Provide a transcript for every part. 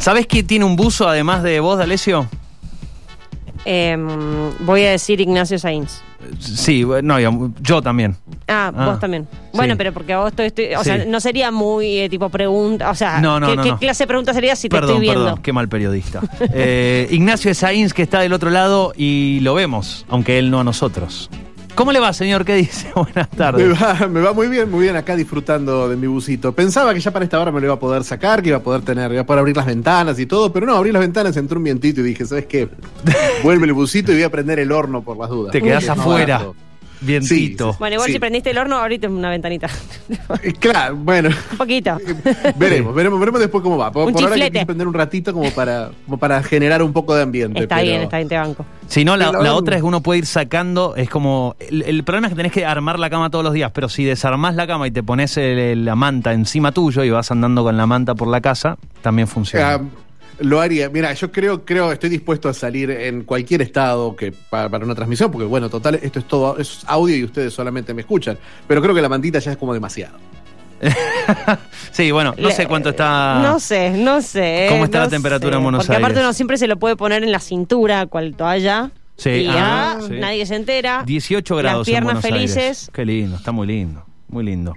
¿Sabés quién tiene un buzo además de vos, D'Alessio? Em, voy a decir Ignacio Sainz. Sí, no, yo, yo también. Ah, Ah, vos también. Bueno, sí. pero porque a vos estoy, estoy- o Sí. sea, no sería muy eh, tipo pregunta, o sea, No, no, ¿qué, no, qué clase de pregunta sería si te estoy viendo? perdón, qué mal periodista. Eh, Ignacio Sainz, que está del otro lado y lo vemos, aunque él no a nosotros. ¿Cómo le va, señor? ¿Qué dice? Buenas Me tardes. va, me va muy bien, muy bien acá disfrutando de mi busito. Pensaba que ya para esta hora me lo iba a poder sacar, que iba a poder tener, iba a poder abrir las ventanas y todo, pero no, abrí las ventanas, entró un vientito y dije, ¿sabes qué? Vuelve el busito y voy a prender el horno por las dudas. Te más afuera. Vientito. Sí, Bueno, igual Sí. si prendiste el horno, ahorita una ventanita. Eh, Claro, bueno, Un poquito. veremos, veremos, veremos después cómo va. Por, Un por ahora chiflete. que prender un ratito como para, como para generar un poco de ambiente. Está pero- bien, está bien, te banco. Si no, la, otra es que uno puede ir sacando, es como, el, el problema es que tenés que armar la cama todos los días, pero si desarmás la cama y te pones el- el- la manta encima tuyo y vas andando con la manta por la casa, también funciona. Ah, lo haría. Mira, yo creo, creo, estoy dispuesto a salir en cualquier estado que para, para una transmisión, porque bueno, total, esto es todo, es audio y ustedes solamente me escuchan. Pero creo que la mantita ya es como demasiado. sí, bueno, no sé cuánto está... No sé, no sé. ¿Cómo está no la temperatura en sé. Buenos Porque aparte Aires? uno siempre se lo puede poner en la cintura, cual toalla. Sí, y ah, ya sí. nadie se entera. 18 grados Las piernas en Buenos Aires. felices. Qué lindo, está muy lindo, muy lindo.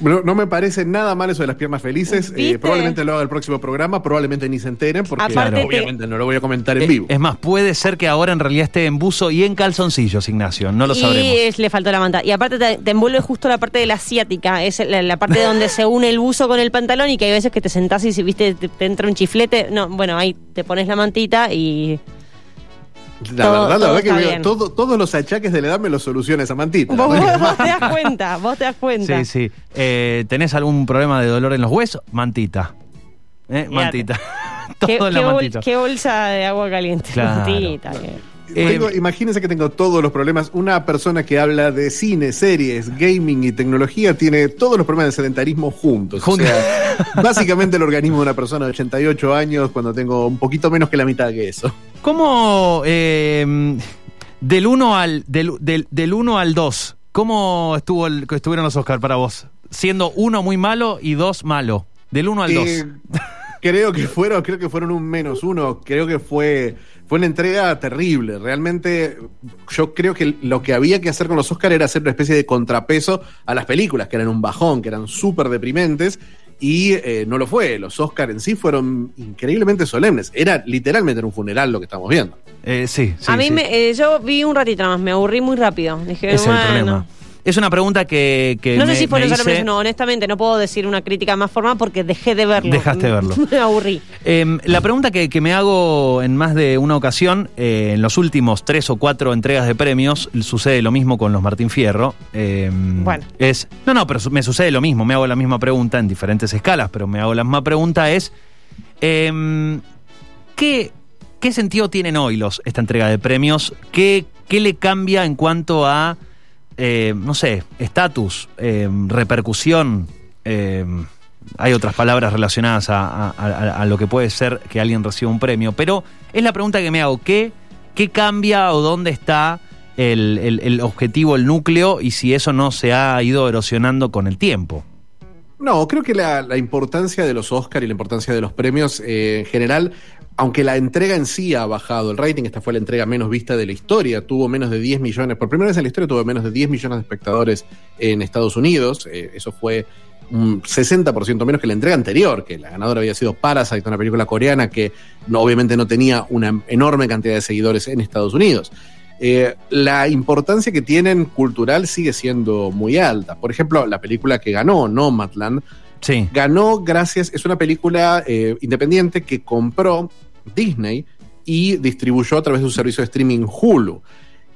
No, no me parece nada mal eso de las piernas felices. Eh, probablemente lo haga el próximo programa, probablemente ni se enteren, porque Aparte te- obviamente no lo voy a comentar en Eh, vivo. Es más, puede ser que ahora en realidad esté en buzo y en calzoncillos, Ignacio, no lo y sabremos. es- le faltó la manta. Y aparte te, te envuelve justo la parte de la asiática, es la, la parte donde se une el buzo con el pantalón y que hay veces que te sentás y si viste te, te entra un chiflete. No, bueno, ahí te pones la mantita y la todo- verdad, la verdad que veo todo- todos los achaques de la edad me los soluciona esa mantita. vos, vos te das cuenta, vos te das cuenta. Sí, sí. Eh, ¿Tenés algún problema de dolor en los huesos? Mantita. ¿Eh? Mantita. ¿Qué, Todo en la qué bol- mantita. qué bolsa de agua caliente? Claro. Mantita, que- Tengo- Eh, imagínense que tengo todos los problemas. Una persona que habla de cine, series, gaming y tecnología tiene todos los problemas de sedentarismo juntos. Juntos. O sea, básicamente el organismo de una persona de 88 años cuando tengo un poquito menos que la mitad que eso. ¿Cómo eh, del 1 al del, del, del 1 al 2, cómo estuvo el, estuvieron los Oscar para vos? Siendo uno muy malo y dos malo. Del 1 al 2. Eh, creo que fueron, creo que fueron un menos uno. Creo que fue, fue una entrega terrible. Realmente, yo creo que lo que había que hacer con los Oscar era hacer una especie de contrapeso a las películas, que eran un bajón, que eran súper deprimentes. Y eh, no lo fue. Los Oscar en sí fueron increíblemente solemnes. Era literalmente en un funeral lo que estamos viendo. Eh, sí, sí, a mí sí. me, eh, yo vi un ratito nada más, me aburrí muy rápido. Dije, Es el bueno. problema. Es una pregunta que, que No me- sé si fue me los hombres hice- no, honestamente no puedo decir una crítica más formal porque dejé de verlo. Dejaste de verlo. me aburrí. Eh, la pregunta que, que me hago en más de una ocasión, eh, en los últimos tres o cuatro entregas de premios, sucede lo mismo con los Martín Fierro. eh, Bueno. Es, no, no, pero me sucede lo mismo, me hago la misma pregunta en diferentes escalas, pero me hago la misma pregunta es, eh, ¿qué, ¿qué sentido tienen hoy los, esta entrega de premios? ¿Qué, qué le cambia en cuanto a, eh, no sé, estatus, eh, repercusión? eh, hay otras palabras relacionadas a, a- lo que puede ser que alguien reciba un premio, pero es la pregunta que me hago, ¿qué, qué cambia o dónde está el, el- objetivo, el núcleo, y si eso no se ha ido erosionando con el tiempo? No, creo que la, la importancia de los Oscar y la importancia de los premios en general, aunque la entrega en sí ha bajado el rating, esta fue la entrega menos vista de la historia, tuvo menos de 10 millones, por primera vez en la historia tuvo menos de 10 millones de espectadores en Estados Unidos, eh, eso fue un 60% menos que la entrega anterior, que la ganadora había sido Parasite, una película coreana que obviamente no tenía una enorme cantidad de seguidores en Estados Unidos. Eh, la importancia que tienen cultural sigue siendo muy alta. Por ejemplo, la película que ganó, Nomadland, Sí. ganó gracias, es una película eh, independiente que compró Disney y distribuyó a través de un servicio de streaming Hulu.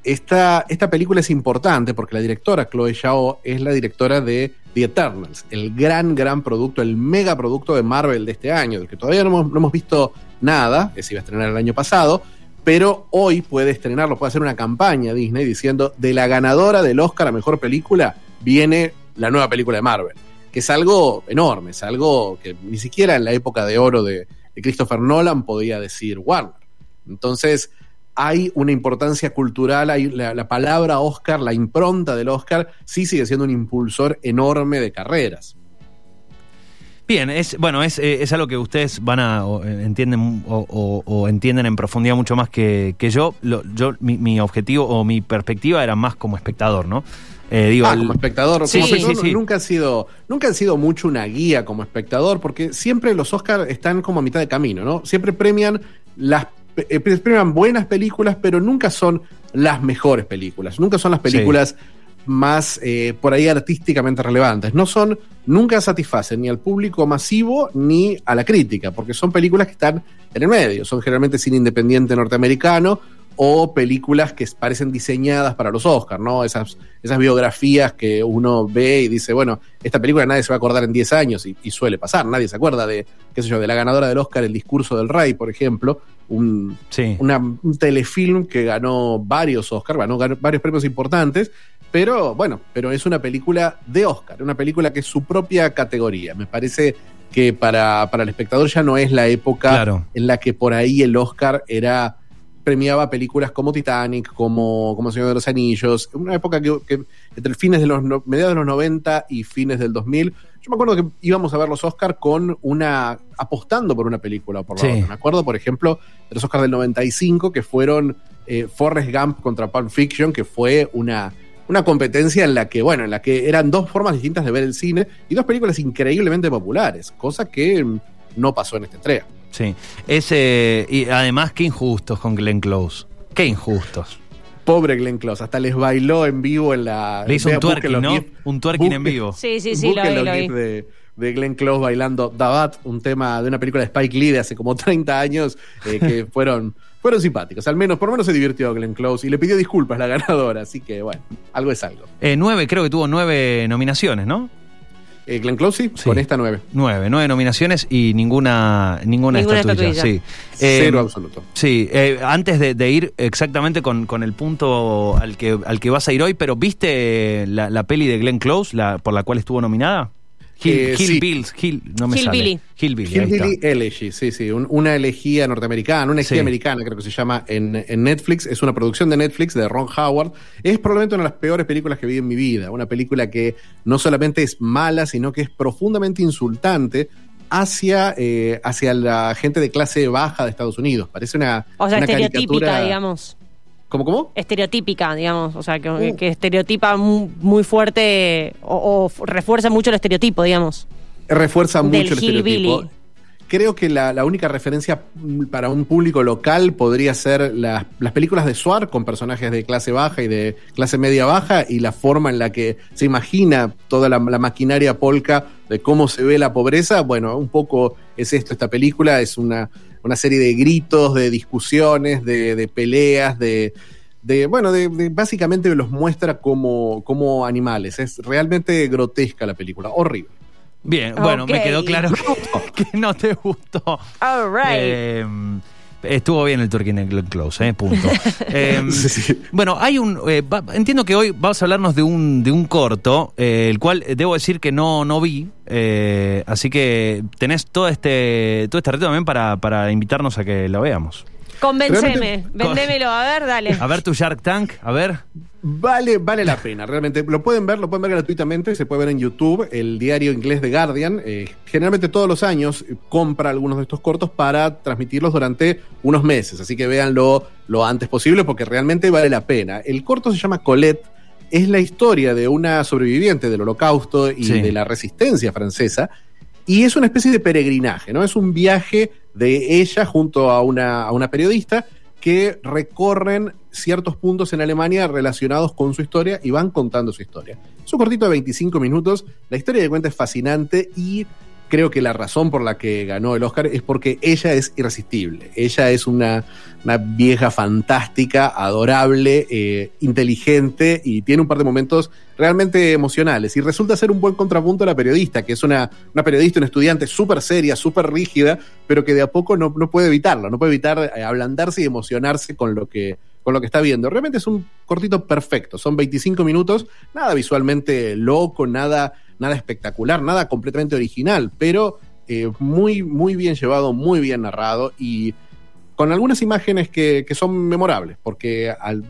Esta, esta película es importante porque la directora, Chloe Zhao, es la directora de The Eternals, el gran, gran producto, el mega producto de Marvel de este año, del que todavía no hemos, no hemos visto nada, que se iba a estrenar el año pasado, pero hoy puede estrenarlo, puede hacer una campaña Disney diciendo de la ganadora del Oscar a Mejor Película viene la nueva película de Marvel, es algo enorme, es algo que ni siquiera en la época de oro de, Christopher Nolan podía decir Warner. Entonces, hay una importancia cultural, hay la, la, palabra Oscar, la impronta del Oscar, sí sigue siendo un impulsor enorme de carreras. Bien, es bueno, es, eh, es algo que ustedes van a o, eh, entienden o, entienden en profundidad mucho más que, que yo. Yo mi, objetivo o mi perspectiva era más como espectador, ¿no? Eh, digo, ah, como espectador, sí, como espectador sí, sí, nunca ha sido, nunca han sido mucho una guía como espectador, porque siempre los Oscars están como a mitad de camino, ¿no? Siempre premian las eh, premian buenas películas, pero nunca son las mejores películas, nunca son las películas más eh, por ahí artísticamente relevantes. No son, nunca satisfacen ni al público masivo ni a la crítica, porque son películas que están en el medio, son generalmente cine independiente norteamericano o películas que parecen diseñadas para los Oscars, ¿no? Esas, esas biografías que uno ve y dice, bueno, esta película nadie se va a acordar en 10 años y, y, suele pasar, nadie se acuerda de, qué sé yo, de la ganadora del Oscar, El discurso del rey, por ejemplo, un, sí. una, un telefilm que ganó varios Oscars, ganó, ganó varios premios importantes, pero bueno, pero es una película de Oscar, una película que es su propia categoría. Me parece que para, para el espectador ya no es la época claro. en la que por ahí el Oscar era premiaba películas como Titanic, como, como Señor de los Anillos, una época que, que entre fines de los no, mediados de los 90 y fines del 2000, yo me acuerdo que íbamos a ver los Oscars con una apostando por una película o por la sí. otra. Me acuerdo, por ejemplo, de los Oscars del 95 que fueron eh, Forrest Gump contra Pulp Fiction, que fue una una competencia en la que, bueno, en la que eran dos formas distintas de ver el cine y dos películas increíblemente populares, cosa que no pasó en esta entrega. Sí, es, eh, y además qué injustos con Glenn Close, qué injustos. Pobre Glenn Close, hasta les bailó en vivo en la... Le hizo un twerking, ¿no? GIF, un twerking en vivo. Sí, sí, sí, lo vi, lo vi. De, de Glenn Close bailando Dabat, un tema de una película de Spike Lee de hace como 30 años, eh, que fueron fueron simpáticos. Al menos, por lo menos se divirtió Glenn Close y le pidió disculpas a la ganadora. Así que, bueno, algo es algo. Eh, nueve, creo que tuvo nueve nominaciones, ¿no? Eh, Glenn Close, sí, con esta nueve. Nueve, nueve nominaciones y ninguna, ninguna, ninguna estatuilla. estatuilla. Sí. Cero eh, absoluto. Sí, eh, antes de, de, ir exactamente con, con, el punto al que, al que vas a ir hoy, pero ¿viste la, la peli de Glenn Close, la, por la cual estuvo nominada? Hill, Eh, Hill sí. Bills, Hill, no me Hillbilly. sale. Hillbilly, Hillbilly. Elegy, sí, sí, un- una elegía norteamericana, una elegía Sí. americana creo que se llama en, en Netflix, es una producción de Netflix de Ron Howard, es probablemente una de las peores películas que vi en mi vida, una película que no solamente es mala, sino que es profundamente insultante hacia, eh, hacia la gente de clase baja de Estados Unidos, parece una, O sea, una estereotípica, caricatura- digamos. ¿Cómo, cómo? Estereotípica, digamos. O sea, que, Uh. que estereotipa mu- muy fuerte o, o refuerza mucho el estereotipo, digamos. refuerza Del mucho el estereotipo. Creo que la, la única referencia mm, para un público local podría ser las, las películas de Suar con personajes de clase baja y de clase media baja y la forma en la que se imagina toda la, la maquinaria polka de cómo se ve la pobreza. Bueno, un poco es esto, esta película es una, una serie de gritos, de discusiones, de, de peleas, de, de bueno, de, de- básicamente los muestra como, como animales. Es realmente grotesca la película, horrible. Bien, bueno, me quedó claro que, que no te gustó. All right. Eh, estuvo bien el Turkey en Close, eh, punto. Eh, Sí, sí. Bueno, hay un. eh, va- entiendo que hoy vas a hablarnos de un, de un corto, eh, el cual eh, debo decir que no, no vi. eh, así que tenés todo este, todo este reto también para, para invitarnos a que lo veamos. Convenceme, vendémelo, a ver, dale. A ver tu Shark Tank, a ver. Vale, vale la pena, realmente. Lo pueden ver, lo pueden ver gratuitamente, se puede ver en YouTube, el diario inglés The Guardian. eh, generalmente todos los años compra algunos de estos cortos para transmitirlos durante unos meses, así que véanlo lo antes posible porque realmente vale la pena. El corto se llama Colette, es la historia de una sobreviviente del holocausto y Sí. de la resistencia francesa, y es una especie de peregrinaje, ¿no? Es un viaje de ella junto a una, a una periodista que recorren ciertos puntos en Alemania relacionados con su historia y van contando su historia. Es un cortito de 25 minutos, la historia de cuenta es fascinante y creo que la razón por la que ganó el Oscar es porque ella es irresistible. Ella es una, una vieja fantástica, adorable, eh, inteligente y tiene un par de momentos realmente emocionales. Y resulta ser un buen contrapunto a la periodista, que es una, una periodista, una estudiante súper seria, súper rígida, pero que de a poco no, no puede evitarlo, no puede evitar eh, ablandarse y emocionarse con lo que con lo que está viendo. Realmente es un cortito perfecto, son 25 minutos, nada visualmente loco, nada, nada espectacular, nada completamente original, pero eh, muy, muy bien llevado, muy bien narrado y con algunas imágenes que, que son memorables, porque al,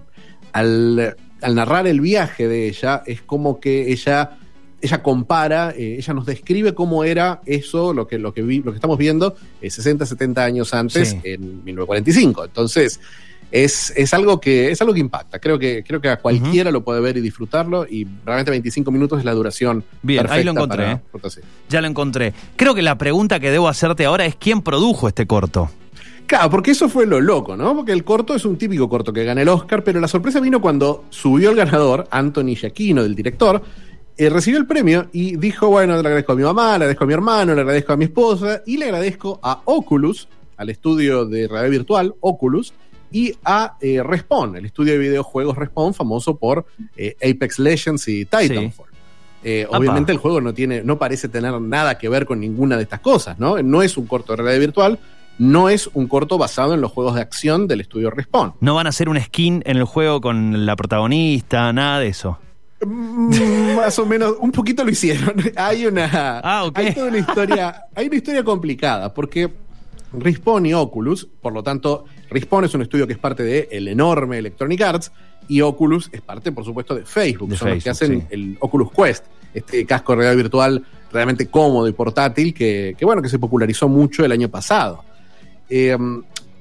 al, al, narrar el viaje de ella es como que ella... Ella compara, eh, ella nos describe cómo era eso, lo que, lo que, vi, lo que estamos viendo eh, 60, 70 años antes, Sí. en 1945. Entonces, es, es, algo que, es algo que impacta. Creo que, creo que a cualquiera lo puede ver y disfrutarlo y realmente 25 minutos es la duración. Bien, ahí lo perfecta encontré, para- ¿eh? Ya lo encontré. Creo que la pregunta que debo hacerte ahora es quién produjo este corto. Claro, porque eso fue lo loco, ¿no? Porque el corto es un típico corto que gana el Oscar, pero la sorpresa vino cuando subió el ganador, Anthony Giacchino, del director, eh, recibió el premio y dijo, bueno, le agradezco a mi mamá, le agradezco a mi hermano, le agradezco a mi esposa y le agradezco a Oculus, al estudio de realidad virtual, Oculus, y a eh, Respawn, el estudio de videojuegos Respawn, famoso por eh, Apex Legends y Titanfall. Eh, obviamente el juego no tiene, no parece tener nada que ver con ninguna de estas cosas, ¿no? No es un corto de realidad virtual, no es un corto basado en los juegos de acción del estudio Respawn. No van a hacer un skin en el juego con la protagonista, nada de eso. Mm, Más o menos, un poquito lo hicieron. Hay una, Ah, hay toda una historia, hay una historia complicada porque Respawn y Oculus, por lo tanto, Respawn es un estudio que es parte de el enorme Electronic Arts y Oculus es parte, por supuesto, de Facebook. De Son los que hacen sí. el Oculus Quest, este casco de realidad virtual realmente cómodo y portátil que, que, bueno, que se popularizó mucho el año pasado. Eh,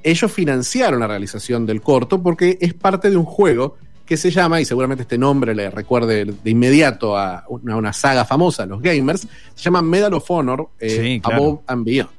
ellos financiaron la realización del corto porque es parte de un juego que se llama, y seguramente este nombre le recuerde de inmediato a una, una saga famosa, los gamers, se llama Medal of Honor eh, Sí, claro. Above and Beyond.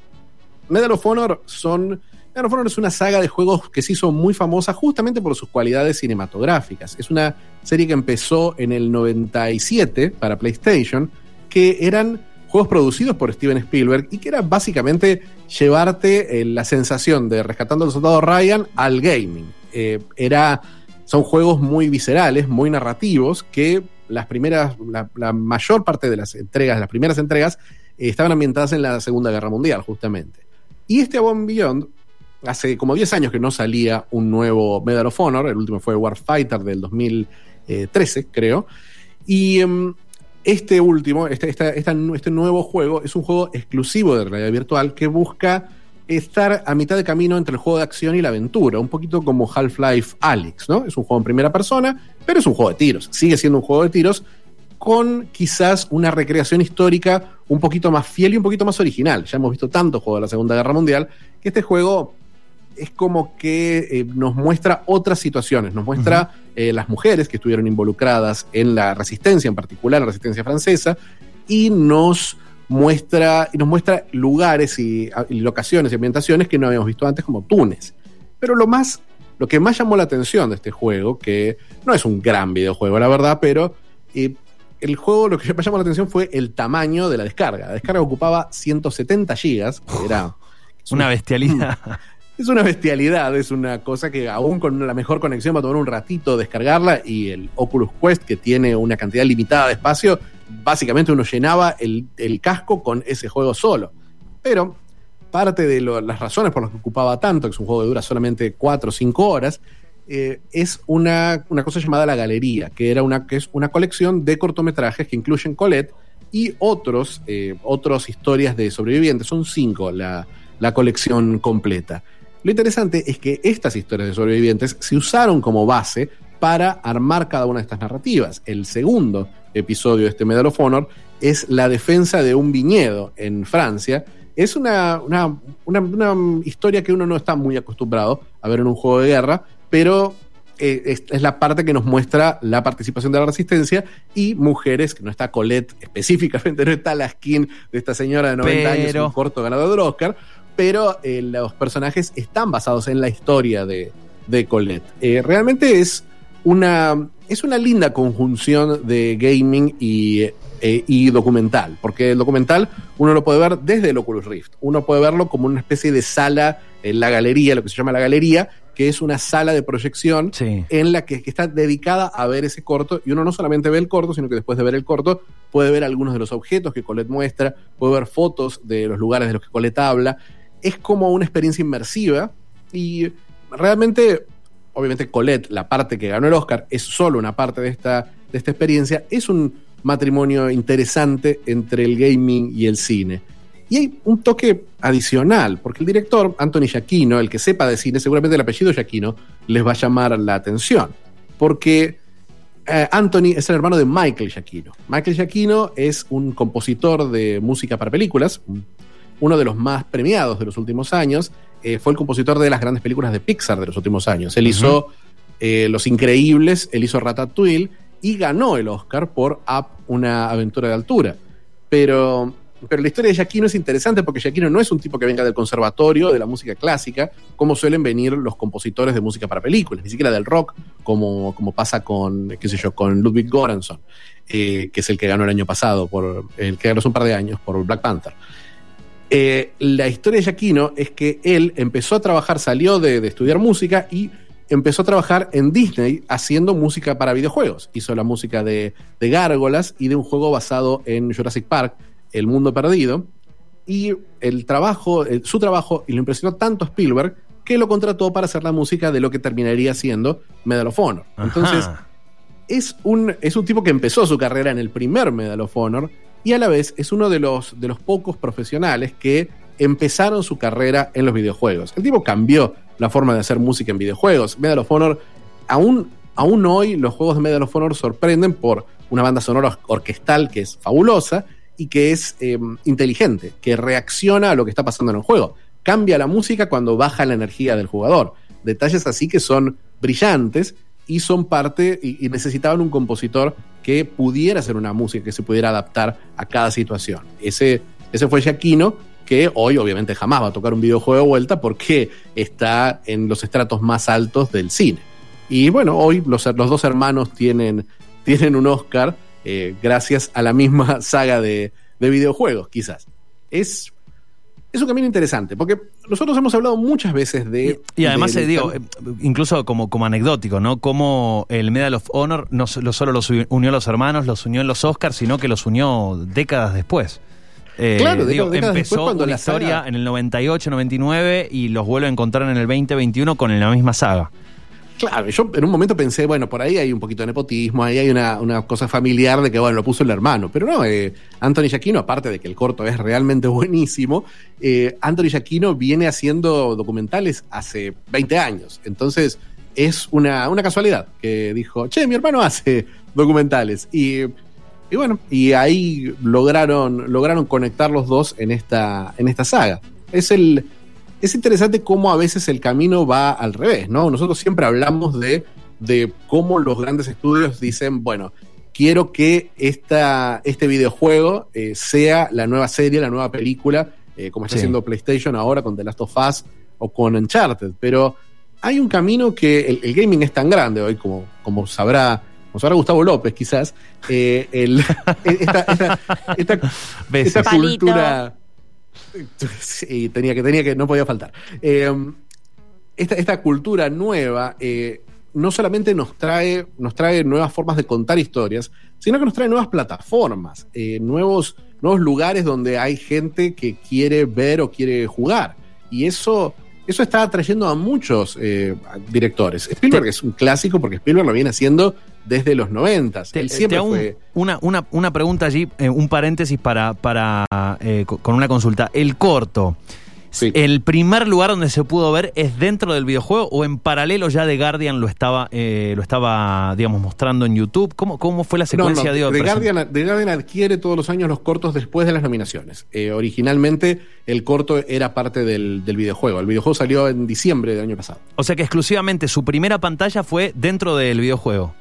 Medal of Honor son. Honor es una saga de juegos que se hizo muy famosa justamente por sus cualidades cinematográficas. Es una serie que empezó en el 97 para PlayStation, que eran juegos producidos por Steven Spielberg y que era básicamente llevarte eh, la sensación de rescatando al soldado Ryan al gaming. Eh, era, son juegos muy viscerales, muy narrativos, que las primeras, la, mayor parte de las entregas, las primeras entregas, eh, estaban ambientadas en la Segunda Guerra Mundial, justamente. Y este Above Beyond, hace como 10 años que no salía un nuevo Medal of Honor, el último fue Warfighter del 2013, creo. Y um, este último, este, este nuevo juego, es un juego exclusivo de realidad virtual que busca estar a mitad de camino entre el juego de acción y la aventura, un poquito como Half-Life Alyx, ¿no? Es un juego en primera persona, pero es un juego de tiros, sigue siendo un juego de tiros con quizás una recreación histórica un poquito más fiel y un poquito más original. Ya hemos visto tantos juegos de la Segunda Guerra Mundial que este juego es como que eh, nos muestra otras situaciones, nos muestra uh -huh. eh, las mujeres que estuvieron involucradas en la resistencia, en particular la resistencia francesa, y nos muestra, y nos muestra lugares y, y locaciones y ambientaciones que no habíamos visto antes, como Túnez. Pero lo más, lo que más llamó la atención de este juego, que no es un gran videojuego, la verdad, pero eh, el juego lo que me llamó la atención fue el tamaño de la descarga. La descarga ocupaba 170 gigas, que era una bestialidad. Es una bestialidad, es una cosa que aún con la mejor conexión va a tomar un ratito descargarla y el Oculus Quest, que tiene una cantidad limitada de espacio, básicamente uno llenaba el, casco con ese juego solo. Pero parte de las razones por las que ocupaba tanto, que es un juego que dura solamente 4 o 5 horas, eh, es una, una, cosa llamada La Galería, que, era una, que es una colección de cortometrajes que incluyen Colette y otros, eh, otras historias de sobrevivientes. Son cinco la, la colección completa. Lo interesante es que estas historias de sobrevivientes se usaron como base para armar cada una de estas narrativas. El segundo episodio de este Medal of Honor es la defensa de un viñedo en Francia. Es una, una, una, una historia que uno no está muy acostumbrado a ver en un juego de guerra, pero eh, es, es, la parte que nos muestra la participación de la resistencia y mujeres, que no está Colette específicamente, no está la skin de esta señora de 90 pero... años, un corto ganador del Oscar, pero eh, los personajes están basados en la historia de, de Colette. Eh, realmente es una, es una linda conjunción de gaming y, eh, y documental, porque el documental uno lo puede ver desde el Oculus Rift, uno puede verlo como una especie de sala en la galería, lo que se llama la galería, que es una sala de proyección Sí. en la que, que está dedicada a ver ese corto y uno no solamente ve el corto, sino que después de ver el corto puede ver algunos de los objetos que Colette muestra, puede ver fotos de los lugares de los que Colette habla. Es como una experiencia inmersiva y realmente, obviamente Colette, la parte que ganó el Oscar, es solo una parte de esta, de esta experiencia. Es un matrimonio interesante entre el gaming y el cine. Y hay un toque adicional, porque el director, Anthony Giacchino, el que sepa de cine, seguramente el apellido Giacchino les va a llamar la atención. Porque eh, Anthony es el hermano de Michael Giacchino. Michael Giacchino es un compositor de música para películas, uno de los más premiados de los últimos años. Eh, fue el compositor de las grandes películas de Pixar de los últimos años. Él hizo eh, Los Increíbles, él hizo Ratatouille y ganó el Oscar por Up, una aventura de altura. Pero, pero la historia de Giacchino es interesante porque Giacchino no es un tipo que venga del conservatorio, de la música clásica, como suelen venir los compositores de música para películas, ni siquiera del rock, como, como pasa con, qué sé yo, con Ludwig Göransson, eh, que es el que ganó el año pasado, por, el que ganó hace un par de años por Black Panther. Eh, la historia de Giacchino es que él empezó a trabajar, salió de, de estudiar música y empezó a trabajar en Disney haciendo música para videojuegos. Hizo la música de, de Gárgolas y de un juego basado en Jurassic Park, El Mundo Perdido. Y el trabajo, el- su trabajo, y lo impresionó tanto a Spielberg que lo contrató para hacer la música de lo que terminaría siendo Medal of Honor. Entonces, es un, es un tipo que empezó su carrera en el primer Medal of Honor y a la vez es uno de los, de los pocos profesionales que empezaron su carrera en los videojuegos. El tipo cambió la forma de hacer música en videojuegos. Medal of Honor, aún, aún hoy los juegos de Medal of Honor sorprenden por una banda sonora orquestal que es fabulosa y que es eh, inteligente, que reacciona a lo que está pasando en el juego. Cambia la música cuando baja la energía del jugador. Detalles así que son brillantes y son parte y, y necesitaban un compositor que pudiera hacer una música que se pudiera adaptar a cada situación. Ese, ese fue Giacchino, que hoy obviamente jamás va a tocar un videojuego de vuelta porque está en los estratos más altos del cine. Y bueno, hoy los, los dos hermanos tienen, tienen un Oscar eh, gracias a la misma saga de, de videojuegos, quizás. Es, es un camino interesante, porque nosotros hemos hablado muchas veces de... Y además, del- eh, digo, eh, incluso como, como anecdótico, ¿no? Como el Medal of Honor no so- lo- solo los unió a los hermanos, los unió en los Oscars, sino que los unió décadas después. Eh, Claro, digo, décadas empezó después cuando una la historia saga- en el 98, 99 y los vuelve a encontrar en el 2021 con la misma saga. Claro, yo en un momento pensé, bueno, por ahí hay un poquito de nepotismo, ahí hay una, una cosa familiar de que, bueno, lo puso el hermano. Pero no, eh, Anthony Giacchino, aparte de que el corto es realmente buenísimo, eh, Anthony Giacchino viene haciendo documentales hace 20 años. Entonces, es una, una casualidad que dijo, che, mi hermano hace documentales. Y, y bueno, y ahí lograron, lograron conectar los dos en esta, en esta saga. Es el, es interesante cómo a veces el camino va al revés, ¿no? Nosotros siempre hablamos de, de cómo los grandes estudios dicen, bueno, quiero que esta, este videojuego eh, sea la nueva serie, la nueva película, eh, como está Sí. haciendo PlayStation ahora con The Last of Us o con Uncharted, pero hay un camino que el, el gaming es tan grande hoy, como, como sabrá. Como sabrá Gustavo López, quizás, eh, el- esta, esta- cultura. Sí, tenía que, tenía que, no podía faltar. Eh, esta, esta cultura nueva eh, no solamente nos trae, nos trae nuevas formas de contar historias, sino que nos trae nuevas plataformas, eh, nuevos, nuevos lugares donde hay gente que quiere ver o quiere jugar. Y eso, eso está atrayendo a muchos eh, directores. Spielberg es un clásico porque Spielberg lo viene haciendo desde los noventas. Te, te siempre hago un- fue. una, una, una pregunta allí, eh, un paréntesis para, para eh, co- con una consulta. El corto, Sí. ¿el primer lugar donde se pudo ver es dentro del videojuego o en paralelo ya The Guardian lo estaba, eh, lo estaba digamos, mostrando en YouTube? ¿Cómo, cómo fue la secuencia No, no, de The, Guardian, The Guardian adquiere todos los años los cortos después de las nominaciones. Eh, originalmente el corto era parte del, del videojuego. El videojuego salió en diciembre del año pasado. O sea que exclusivamente su primera pantalla fue dentro del videojuego.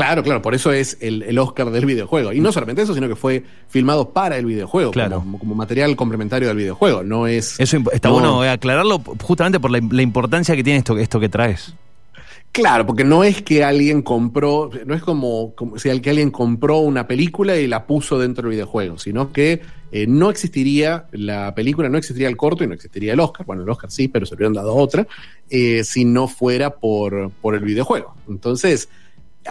Claro, claro, por eso es el, el Oscar del videojuego. Y no solamente eso, sino que fue filmado para el videojuego, Claro. como, como material complementario del videojuego. No es. Eso está no- bueno eh, aclararlo justamente por la, la importancia que tiene esto, esto que traes. Claro, porque no es que alguien compró, no es como, como si que alguien compró una película y la puso dentro del videojuego, sino que eh, no existiría la película, no existiría el corto y no existiría el Oscar. Bueno, el Oscar sí, pero se hubieran dado otra, eh, si no fuera por, por el videojuego. Entonces,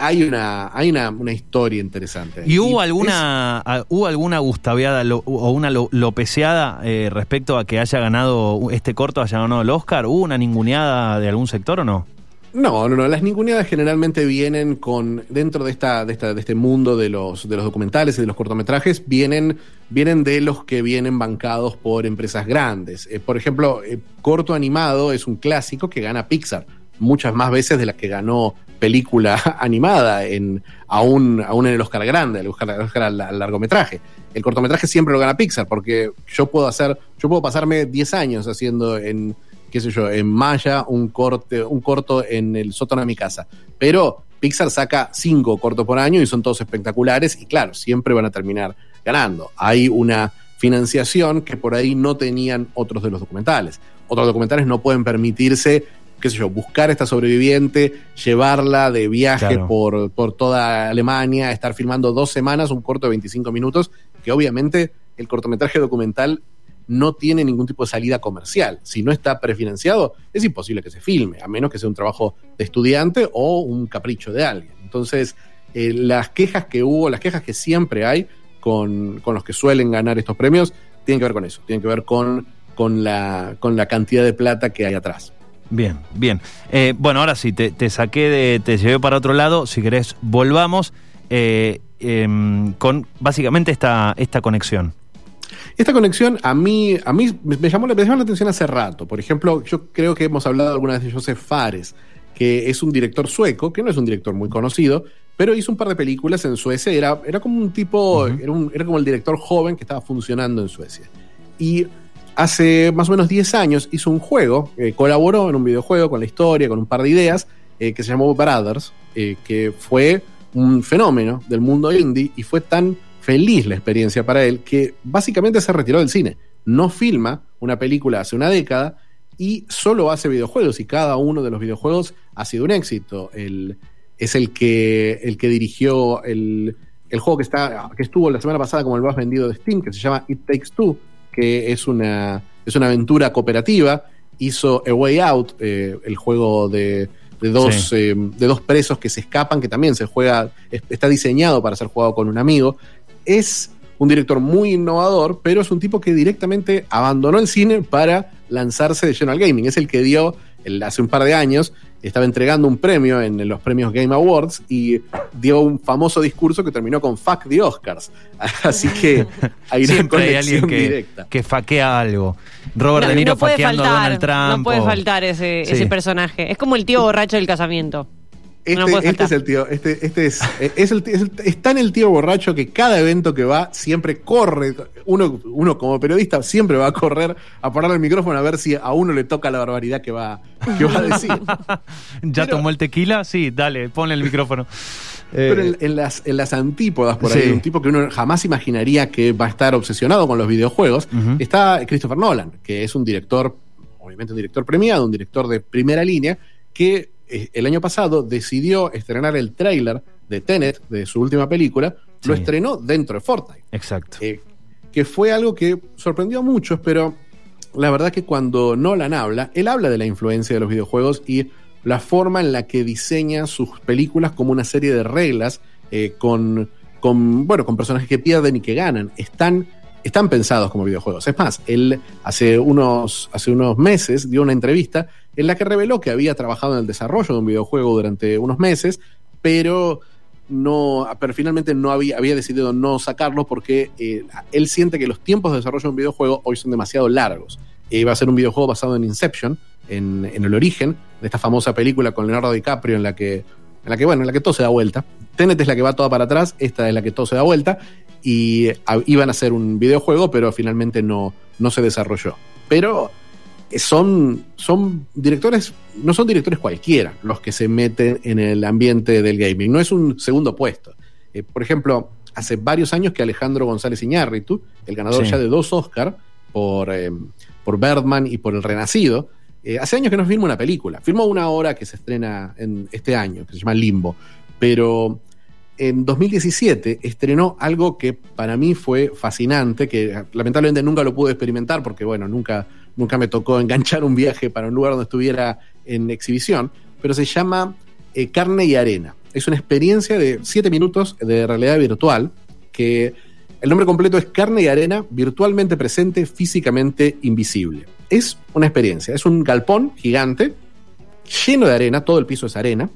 hay una, hay una, una historia interesante. ¿Y hubo alguna, a- hubo alguna gustaviada lo- o una lo- lopeceada eh, respecto a que haya ganado este corto, haya ganado el Oscar? ¿Hubo una ninguneada de algún sector o no? No, no, no. Las ninguneadas generalmente vienen con dentro de esta, de esta, de este mundo de los, de los documentales y de los cortometrajes, vienen, vienen de los que vienen bancados por empresas grandes. Eh, por ejemplo, eh, corto animado es un clásico que gana Pixar muchas más veces de las que ganó película animada en aún, aún en el Oscar grande, el Oscar, el Oscar al, largometraje. El cortometraje siempre lo gana Pixar porque yo puedo hacer, yo puedo pasarme 10 años haciendo en qué sé yo, en Maya un corte, un corto en el sótano de mi casa. Pero Pixar saca cinco cortos por año y son todos espectaculares y claro, siempre van a terminar ganando. Hay una financiación que por ahí no tenían otros de los documentales. Otros documentales no pueden permitirse, qué sé yo, buscar a esta sobreviviente, llevarla de viaje Claro. por, por toda Alemania, estar filmando dos semanas un corto de 25 minutos, que obviamente el cortometraje documental no tiene ningún tipo de salida comercial. Si no está prefinanciado, es imposible que se filme, a menos que sea un trabajo de estudiante o un capricho de alguien. Entonces, eh, las quejas que hubo, las quejas que siempre hay con, con los que suelen ganar estos premios, tienen que ver con eso, tienen que ver con, con, la, con la cantidad de plata que hay atrás. Bien, bien. Eh, bueno, ahora sí, te, te saqué de. te llevé para otro lado. Si querés, volvamos eh, em, con básicamente esta, esta conexión. Esta conexión a mí, a mí me, me llamó, la- me llamó la atención hace rato. Por ejemplo, yo creo que hemos hablado alguna vez de Josef Fares, que es un director sueco, que no es un director muy conocido, pero hizo un par de películas en Suecia. Era, era como un tipo, era, un- era como el director joven que estaba funcionando en Suecia. Y hace más o menos 10 años hizo un juego, eh, colaboró en un videojuego con la historia, con un par de ideas, eh, que se llamó Brothers, eh, que fue un fenómeno del mundo indie y fue tan feliz la experiencia para él que básicamente se retiró del cine. No filma una película hace una década y solo hace videojuegos y cada uno de los videojuegos ha sido un éxito. El, es el que, el que dirigió el, el juego que, está, que estuvo la semana pasada como el más vendido de Steam, que se llama It Takes Two, que es una, es una aventura cooperativa. Hizo A Way Out, eh, el juego de, de dos, Sí. eh, de dos presos que se escapan, que también se juega, es- está diseñado para ser jugado con un amigo. Es un director muy innovador, pero es un tipo que directamente abandonó el cine para lanzarse de lleno al gaming. Es el que dio, el- hace un par de años, estaba entregando un premio en los premios Game Awards y dio un famoso discurso que terminó con Fuck the Oscars. Así que hay una Siempre hay alguien que, directa. que faquea algo. Robert No, De Niro no faqueando a Donald Trump. No puede o- faltar ese, Sí. ese personaje. Es como el tío borracho del casamiento. Este, No este es el tío, este, este es, eh, es, el, es, el- es tan el tío borracho que cada evento que va siempre corre. Uno, uno como periodista siempre va a correr a parar el micrófono a ver si a uno le toca la barbaridad que va, que va a decir. ¿Ya Pero- tomó el tequila? Sí, dale, ponle el micrófono. Pero Eh, en, en las, en las antípodas por ahí, Sí. un tipo que uno jamás imaginaría que va a estar obsesionado con los videojuegos, está Christopher Nolan, que es un director, obviamente un director premiado, un director de primera línea, que eh, el año pasado decidió estrenar el tráiler de Tenet, de su última película, lo estrenó dentro de Fortnite. Exacto. Eh, que fue algo que sorprendió a muchos, pero la verdad que cuando Nolan habla, él habla de la influencia de los videojuegos y la forma en la que diseña sus películas como una serie de reglas eh, con, con, bueno, con personajes que pierden y que ganan. Están, están pensados como videojuegos. Es más, él hace unos, hace unos meses dio una entrevista en la que reveló que había trabajado en el desarrollo de un videojuego durante unos meses, pero no, pero finalmente no había, decidido no sacarlo porque eh, él siente que los tiempos de desarrollo de un videojuego hoy son demasiado largos. Iba a ser un videojuego basado en Inception, en, el origen, de esta famosa película con Leonardo DiCaprio en la que, en la que, bueno, en la que todo se da vuelta. Tenet es la que va toda para atrás, esta es la que todo se da vuelta, y a- iban a hacer un videojuego, pero finalmente no, no se desarrolló. Pero eh, son, son directores, no son directores cualquiera los que se meten en el ambiente del gaming, no es un segundo puesto. Eh, por ejemplo, hace varios años que Alejandro González Iñárritu, el ganador Sí. ya de dos Oscar por, eh, por Birdman y por El Renacido, eh, hace años que no filma una película. Filmó una hora que se estrena en este año, que se llama Limbo. Pero en 2017 estrenó algo que para mí fue fascinante, que lamentablemente nunca lo pude experimentar porque, bueno, nunca, nunca me tocó enganchar un viaje para un lugar donde estuviera en exhibición, pero se llama eh, Carne y Arena. Es una experiencia de 7 minutos de realidad virtual que el nombre completo es Carne y Arena, virtualmente presente, físicamente invisible. Es una experiencia, es un galpón gigante, lleno de arena, todo el piso es arena,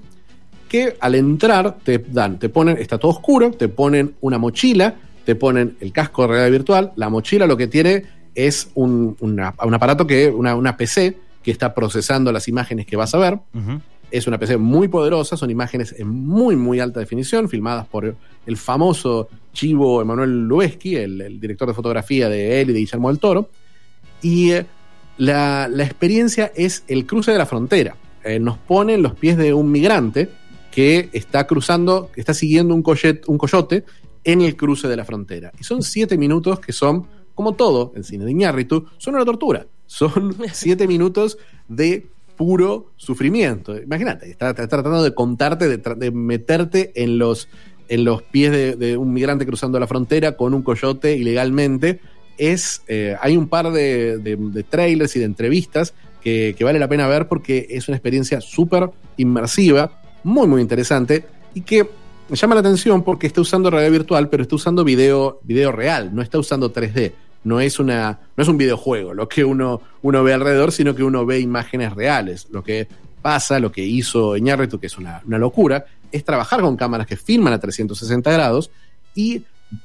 que al entrar te dan, te ponen, está todo oscuro, te ponen una mochila, te ponen el casco de realidad virtual, la mochila lo que tiene es un, una- un aparato que, una, una PC que está procesando las imágenes que vas a ver. Es una PC muy poderosa, son imágenes en muy, muy alta definición, filmadas por el famoso Chivo Emanuel Lubezki, el, el director de fotografía de él y de Guillermo del Toro. Y eh, la, la experiencia es el cruce de la frontera. Eh, nos pone en los pies de un migrante que está cruzando, que está siguiendo un, coyet- un coyote en el cruce de la frontera. Y son siete minutos que son, como todo el cine de Iñárritu, son una tortura. Son siete minutos de puro sufrimiento. Imagínate, está, está tratando de contarte, de, de meterte en los, en los pies de, de un migrante cruzando la frontera con un coyote ilegalmente. Es, eh, hay un par de, de- de trailers y de entrevistas que, que vale la pena ver porque es una experiencia súper inmersiva, muy, muy interesante y que me llama la atención porque está usando realidad virtual, pero está usando video, video real, no está usando 3D. No es, una, no es un videojuego lo que uno, uno ve alrededor, sino que uno ve imágenes reales. Lo que pasa, lo que hizo Iñárritu, que es una, una locura, es trabajar con cámaras que filman a 360 grados y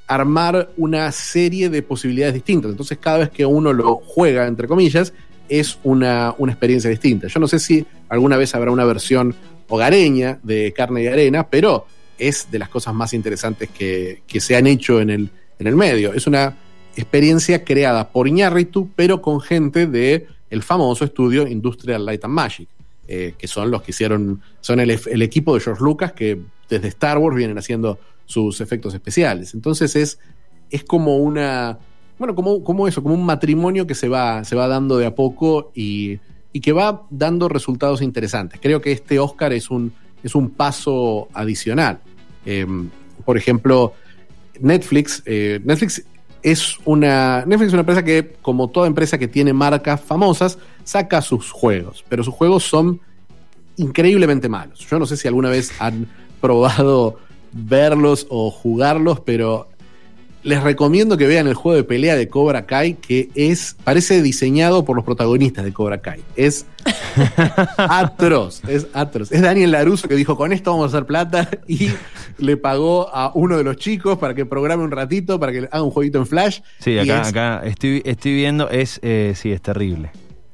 armar una serie de posibilidades distintas. Entonces, cada vez que uno lo juega, entre comillas, es una, una experiencia distinta. Yo no sé si alguna vez habrá una versión hogareña de carne y arena, pero es de las cosas más interesantes que, que se han hecho en el, en el medio. Es una experiencia creada por Iñárritu, pero con gente de el famoso estudio Industrial Light and Magic, eh, que son los que hicieron, son el, equipo de George Lucas que desde Star Wars vienen haciendo sus efectos especiales. Entonces es, es como una, bueno, como, como eso, como un matrimonio que se va, se va dando de a poco y, y que va dando resultados interesantes. Creo que este Oscar es un, es un paso adicional. Eh, por ejemplo, Netflix, eh, Netflix es una Netflix es una empresa que, como toda empresa que tiene marcas famosas, saca sus juegos, pero sus juegos son increíblemente malos. Yo no sé si alguna vez han probado verlos o jugarlos, pero les recomiendo que vean el juego de pelea de Cobra Kai, que es parece diseñado por los protagonistas de Cobra Kai. Es atroz, es atroz. Es Daniel Laruso que dijo, con esto vamos a hacer plata y le pagó a uno de los chicos para que programe un ratito, para que haga un jueguito en Flash. Sí, acá, es- acá estoy, estoy viendo, es, eh, sí, es terrible.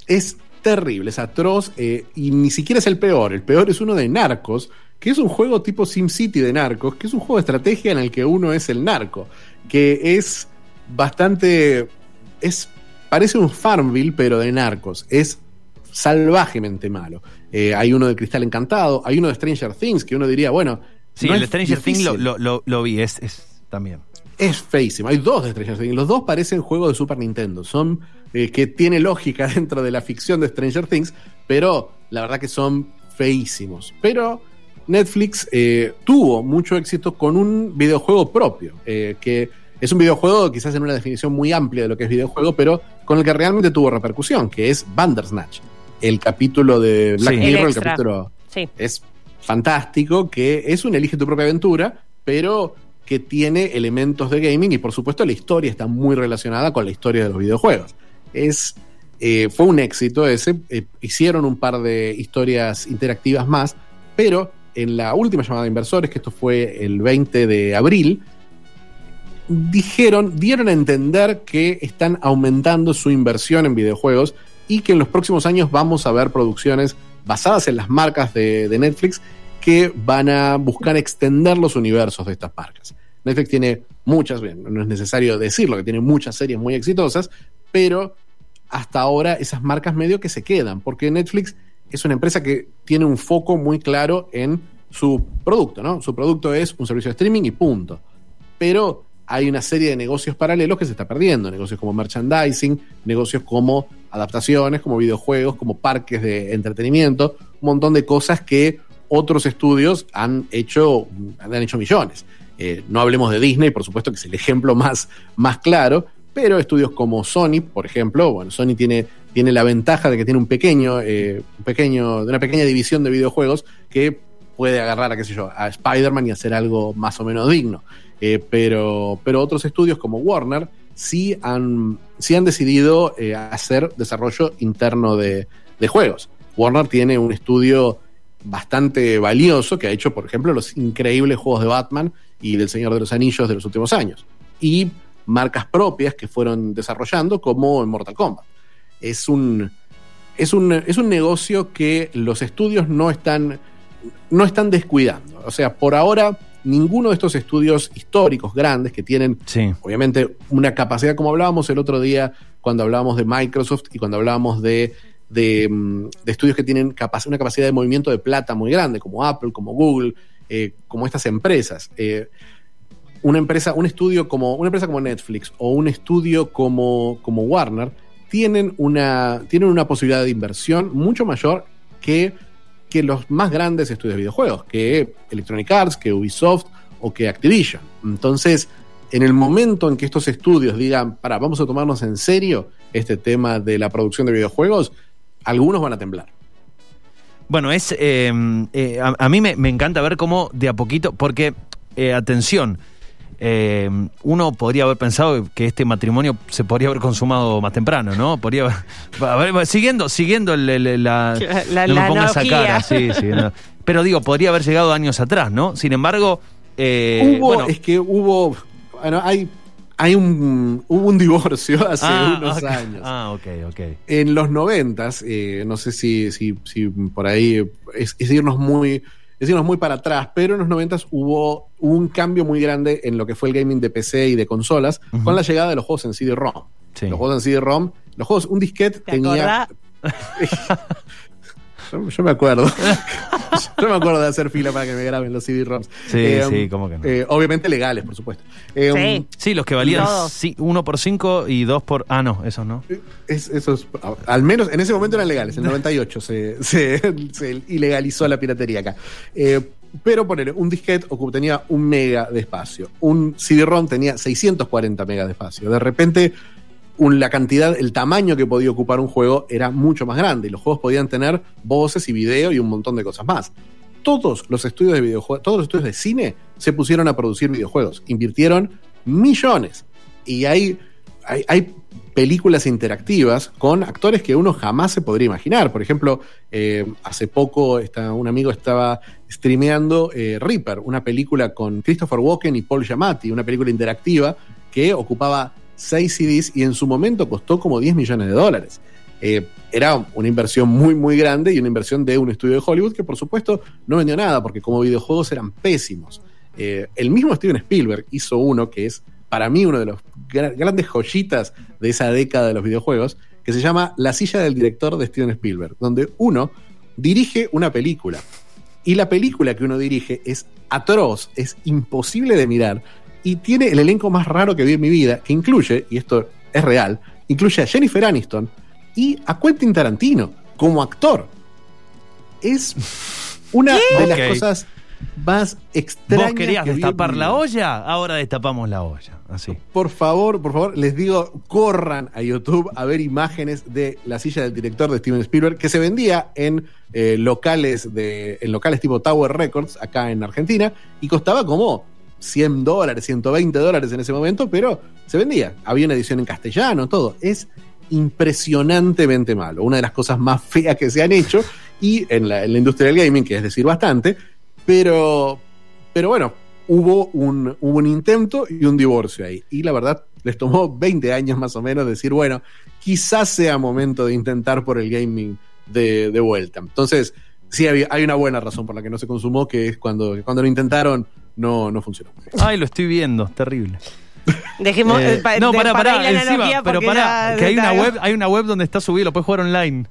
es terrible, es atroz eh, y ni siquiera es el peor. El peor es uno de Narcos, que es un juego tipo SimCity de Narcos, que es un juego de estrategia en el que uno es el narco, que es bastante. es parece un Farmville, pero de Narcos. Es salvajemente malo. Eh, hay uno de Cristal Encantado, hay uno de Stranger Things, que uno diría, bueno. Sí, no el es Stranger Things lo, difícil. lo, lo- lo vi, es, es también. Es feísimo. Hay dos de Stranger Things. Los dos parecen juegos de Super Nintendo. Son eh, que tiene lógica dentro de la ficción de Stranger Things, pero la verdad que son feísimos. Pero Netflix eh, tuvo mucho éxito con un videojuego propio, eh, que es un videojuego quizás en una definición muy amplia de lo que es videojuego, pero con el que realmente tuvo repercusión, que es Bandersnatch. El capítulo de Black Sí. Mirror, El capítulo Sí. es fantástico, que es un elige tu propia aventura, pero que tiene elementos de gaming y por supuesto la historia está muy relacionada con la historia de los videojuegos. Es, eh, fue un éxito ese, eh, hicieron un par de historias interactivas más, pero en la última llamada de inversores, que esto fue el 20 de abril, dijeron, dieron a entender que están aumentando su inversión en videojuegos y que en los próximos años vamos a ver producciones basadas en las marcas de, Netflix que van a buscar extender los universos de estas marcas. Netflix tiene muchas, no es necesario decirlo, que tiene muchas series muy exitosas, pero hasta ahora esas marcas medio que se quedan, porque Netflix es una empresa que tiene un foco muy claro en su producto, ¿no? Su producto es un servicio de streaming y punto. Pero hay una serie de negocios paralelos que se está perdiendo, negocios como merchandising, negocios como adaptaciones, como videojuegos, como parques de entretenimiento, un montón de cosas que otros estudios han hecho, han hecho millones. Eh, no hablemos de Disney, por supuesto que es el ejemplo más, más claro, pero estudios como Sony, por ejemplo, bueno, Sony tiene, tiene la ventaja de que tiene un pequeño, eh, un pequeño, una pequeña división de videojuegos que puede agarrar a, qué sé yo, a Spider-Man y hacer algo más o menos digno. Eh, pero, pero otros estudios como Warner sí han, sí han decidido eh, hacer desarrollo interno de, de juegos. Warner tiene un estudio bastante valioso que ha hecho, por ejemplo, los increíbles juegos de Batman y del Señor de los Anillos de los últimos años. Y marcas propias que fueron desarrollando, como en Mortal Kombat. Es un, es un, es un negocio que los estudios no están, no están descuidando. O sea, por ahora, ninguno de estos estudios históricos grandes que tienen, Sí. obviamente, una capacidad, como hablábamos el otro día cuando hablábamos de Microsoft y cuando hablábamos de, de, mm, de estudios que tienen capac- una capacidad de movimiento de plata muy grande, como Apple, como Google, eh, como estas empresas. Eh, una empresa, un estudio como, una empresa como Netflix o un estudio como, como Warner tienen una, tienen una posibilidad de inversión mucho mayor que, que los más grandes estudios de videojuegos, que Electronic Arts, que Ubisoft o que Activision. Entonces, en el momento en que estos estudios digan, para, vamos a tomarnos en serio este tema de la producción de videojuegos, algunos van a temblar. Bueno, es eh, eh, a, mí me, me encanta ver cómo de a poquito, porque, eh, atención, eh, uno podría haber pensado que este matrimonio se podría haber consumado más temprano, ¿no? Podría haber- ver, siguiendo, siguiendo el- el- la, La- no la me pongas esa cara, sí, sí, no. pero digo, podría haber llegado años atrás, ¿no? Sin embargo, eh, hubo, bueno, es que hubo, bueno, hay, hay un, hubo un divorcio hace ah, unos años. Ah, ok, ok. En los noventas, eh, no sé si, si, si por ahí es, es irnos muy es irnos muy para atrás, pero en los noventas hubo, hubo un cambio muy grande en lo que fue el gaming de PC y de consolas con la llegada de los juegos en CD-ROM. Sí. Los juegos en CD-ROM, los juegos, un disquete ¿Te tenía... Yo, yo me acuerdo. yo me acuerdo de hacer fila para que me graben los CD-ROMs. Sí, sí, cómo que no. eh, obviamente legales, por supuesto. Eh, Sí. Sí, los que valían Todos. sí, uno por cinco y dos por... Ah, no, esos no. Es, esos, al menos en ese momento eran legales, en el 98 se, se, se ilegalizó la piratería acá. Eh, pero poner un disquete tenía un mega de espacio, un CD-ROM tenía 640 megas de espacio. De repente, la cantidad, el tamaño que podía ocupar un juego era mucho más grande y los juegos podían tener voces y video y un montón de cosas más. Todos los estudios de videojuegos, todos los estudios de cine se pusieron a producir videojuegos, invirtieron millones y hay, hay, películas interactivas con actores que uno jamás se podría imaginar. Por ejemplo, eh, hace poco un amigo estaba streameando eh, Reaper, una película con Christopher Walken y Paul Giamatti, una película interactiva que ocupaba 6 CDs y en su momento costó como 10 millones de dólares. Eh, era una inversión muy, muy grande y una inversión de un estudio de Hollywood que, por supuesto, no vendió nada porque como videojuegos eran pésimos. Eh, el mismo Steven Spielberg hizo uno que es, para mí, uno de los gra- grandes joyitas de esa década de los videojuegos, que se llama La silla del director de Steven Spielberg, donde uno dirige una película. Y la película que uno dirige es atroz, es imposible de mirar, y tiene el elenco más raro que vi en mi vida, que incluye, y esto es real, incluye a Jennifer Aniston y a Quentin Tarantino como actor. Es una de las cosas más extrañas. Vos querías que vi en destapar mi la vida. olla, ahora destapamos la olla. Así. Por favor, por favor, les digo, corran a YouTube a ver imágenes de la silla del director de Steven Spielberg que se vendía en eh, locales de en locales tipo Tower Records acá en Argentina y costaba como 100 dólares, 120 dólares en ese momento, pero se vendía. Había una edición en castellano, todo. Es impresionantemente malo. Una de las cosas más feas que se han hecho y en la, industria del gaming, que es decir bastante, pero, pero bueno, hubo un, intento y un divorcio ahí. Y la verdad, les tomó 20 años más o menos decir, bueno, quizás sea momento de intentar por el gaming de, de vuelta. Entonces, sí, hay, hay una buena razón por la que no se consumó, que es cuando, cuando lo intentaron, no, no funcionó. Ay, lo estoy viendo, terrible. Dejemos. Eh, eh, pa- no, pará, para pará, encima, analogía pero pará, que hay una web, hay una web donde está subido, lo puedes jugar online.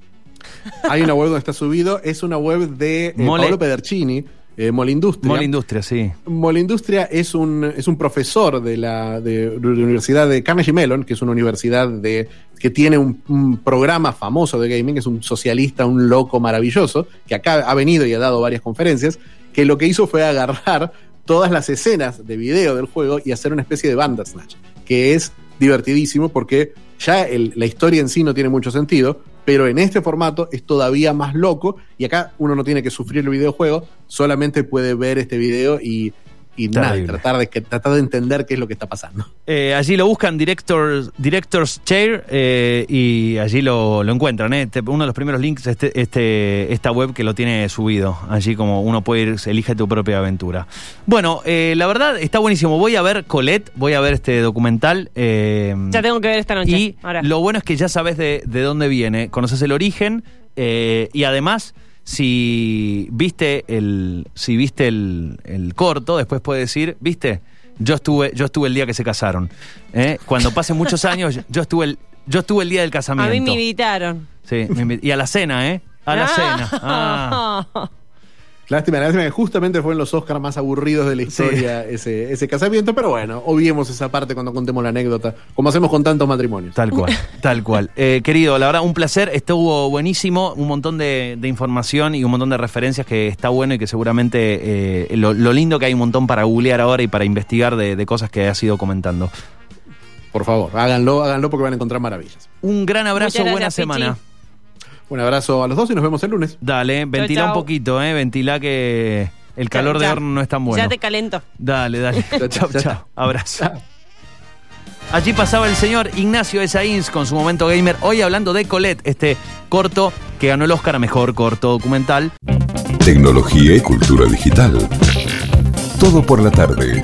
Hay una web donde está subido, es una web de eh, Mole. Paolo Pedercini, eh, Molindustria. Molindustria, sí. Molindustria es un, es un profesor de la, de, de la Universidad de Carnegie Mellon, que es una universidad de, que tiene un, un programa famoso de gaming, es un socialista, un loco maravilloso, que acá ha venido y ha dado varias conferencias, que lo que hizo fue agarrar todas las escenas de video del juego y hacer una especie de Bandersnatch, que es divertidísimo porque ya la historia en sí no tiene mucho sentido, pero en este formato es todavía más loco y acá uno no tiene que sufrir el videojuego, solamente puede ver este video y, y nada, tratar de, que, tratar de entender qué es lo que está pasando. Eh, allí lo buscan Directors, Director's Chair eh, y allí lo, lo encuentran. eh. Uno de los primeros links, este, este, esta web que lo tiene subido. Allí como uno puede ir, elige tu propia aventura. Bueno, eh, la verdad está buenísimo. Voy a ver Colette, voy a ver este documental. eh, Ya tengo que ver esta noche. y Ahora. lo bueno es que ya sabes de, de dónde viene, conoces el origen eh, y además si viste el si viste el, el corto, después puedes decir, viste, yo estuve yo estuve el día que se casaron. ¿eh? Cuando pasen muchos años, yo estuve el yo estuve el día del A casamiento. mí me invitaron. Sí, me y a la cena, ¿eh? A la cena. Ah. Lástima, lástima que justamente fue en los Oscars más aburridos de la historia ese, ese casamiento, pero bueno, obviemos esa parte cuando contemos la anécdota, como hacemos con tantos matrimonios. Tal cual, tal cual. Eh, querido, la verdad, un placer. Estuvo buenísimo, un montón de, de información y un montón de referencias que está bueno y que seguramente eh, lo, lo lindo que hay un montón para googlear ahora y para investigar de, de cosas que has ido comentando. Por favor, háganlo, háganlo porque van a encontrar maravillas. Un gran abrazo, Muchas buena gracias, semana. Un abrazo a los dos y nos vemos el lunes. Dale, ventila chau. un poquito, eh, ventila que el calor de horno no es tan bueno. Ya te calento. Dale, dale. Chau. está. Abrazo. Allí pasaba el señor Ignacio Esaíns con su momento gamer. Hoy hablando de Colette, este corto que ganó el Oscar a mejor corto documental. Tecnología y cultura digital. Todo por la tarde.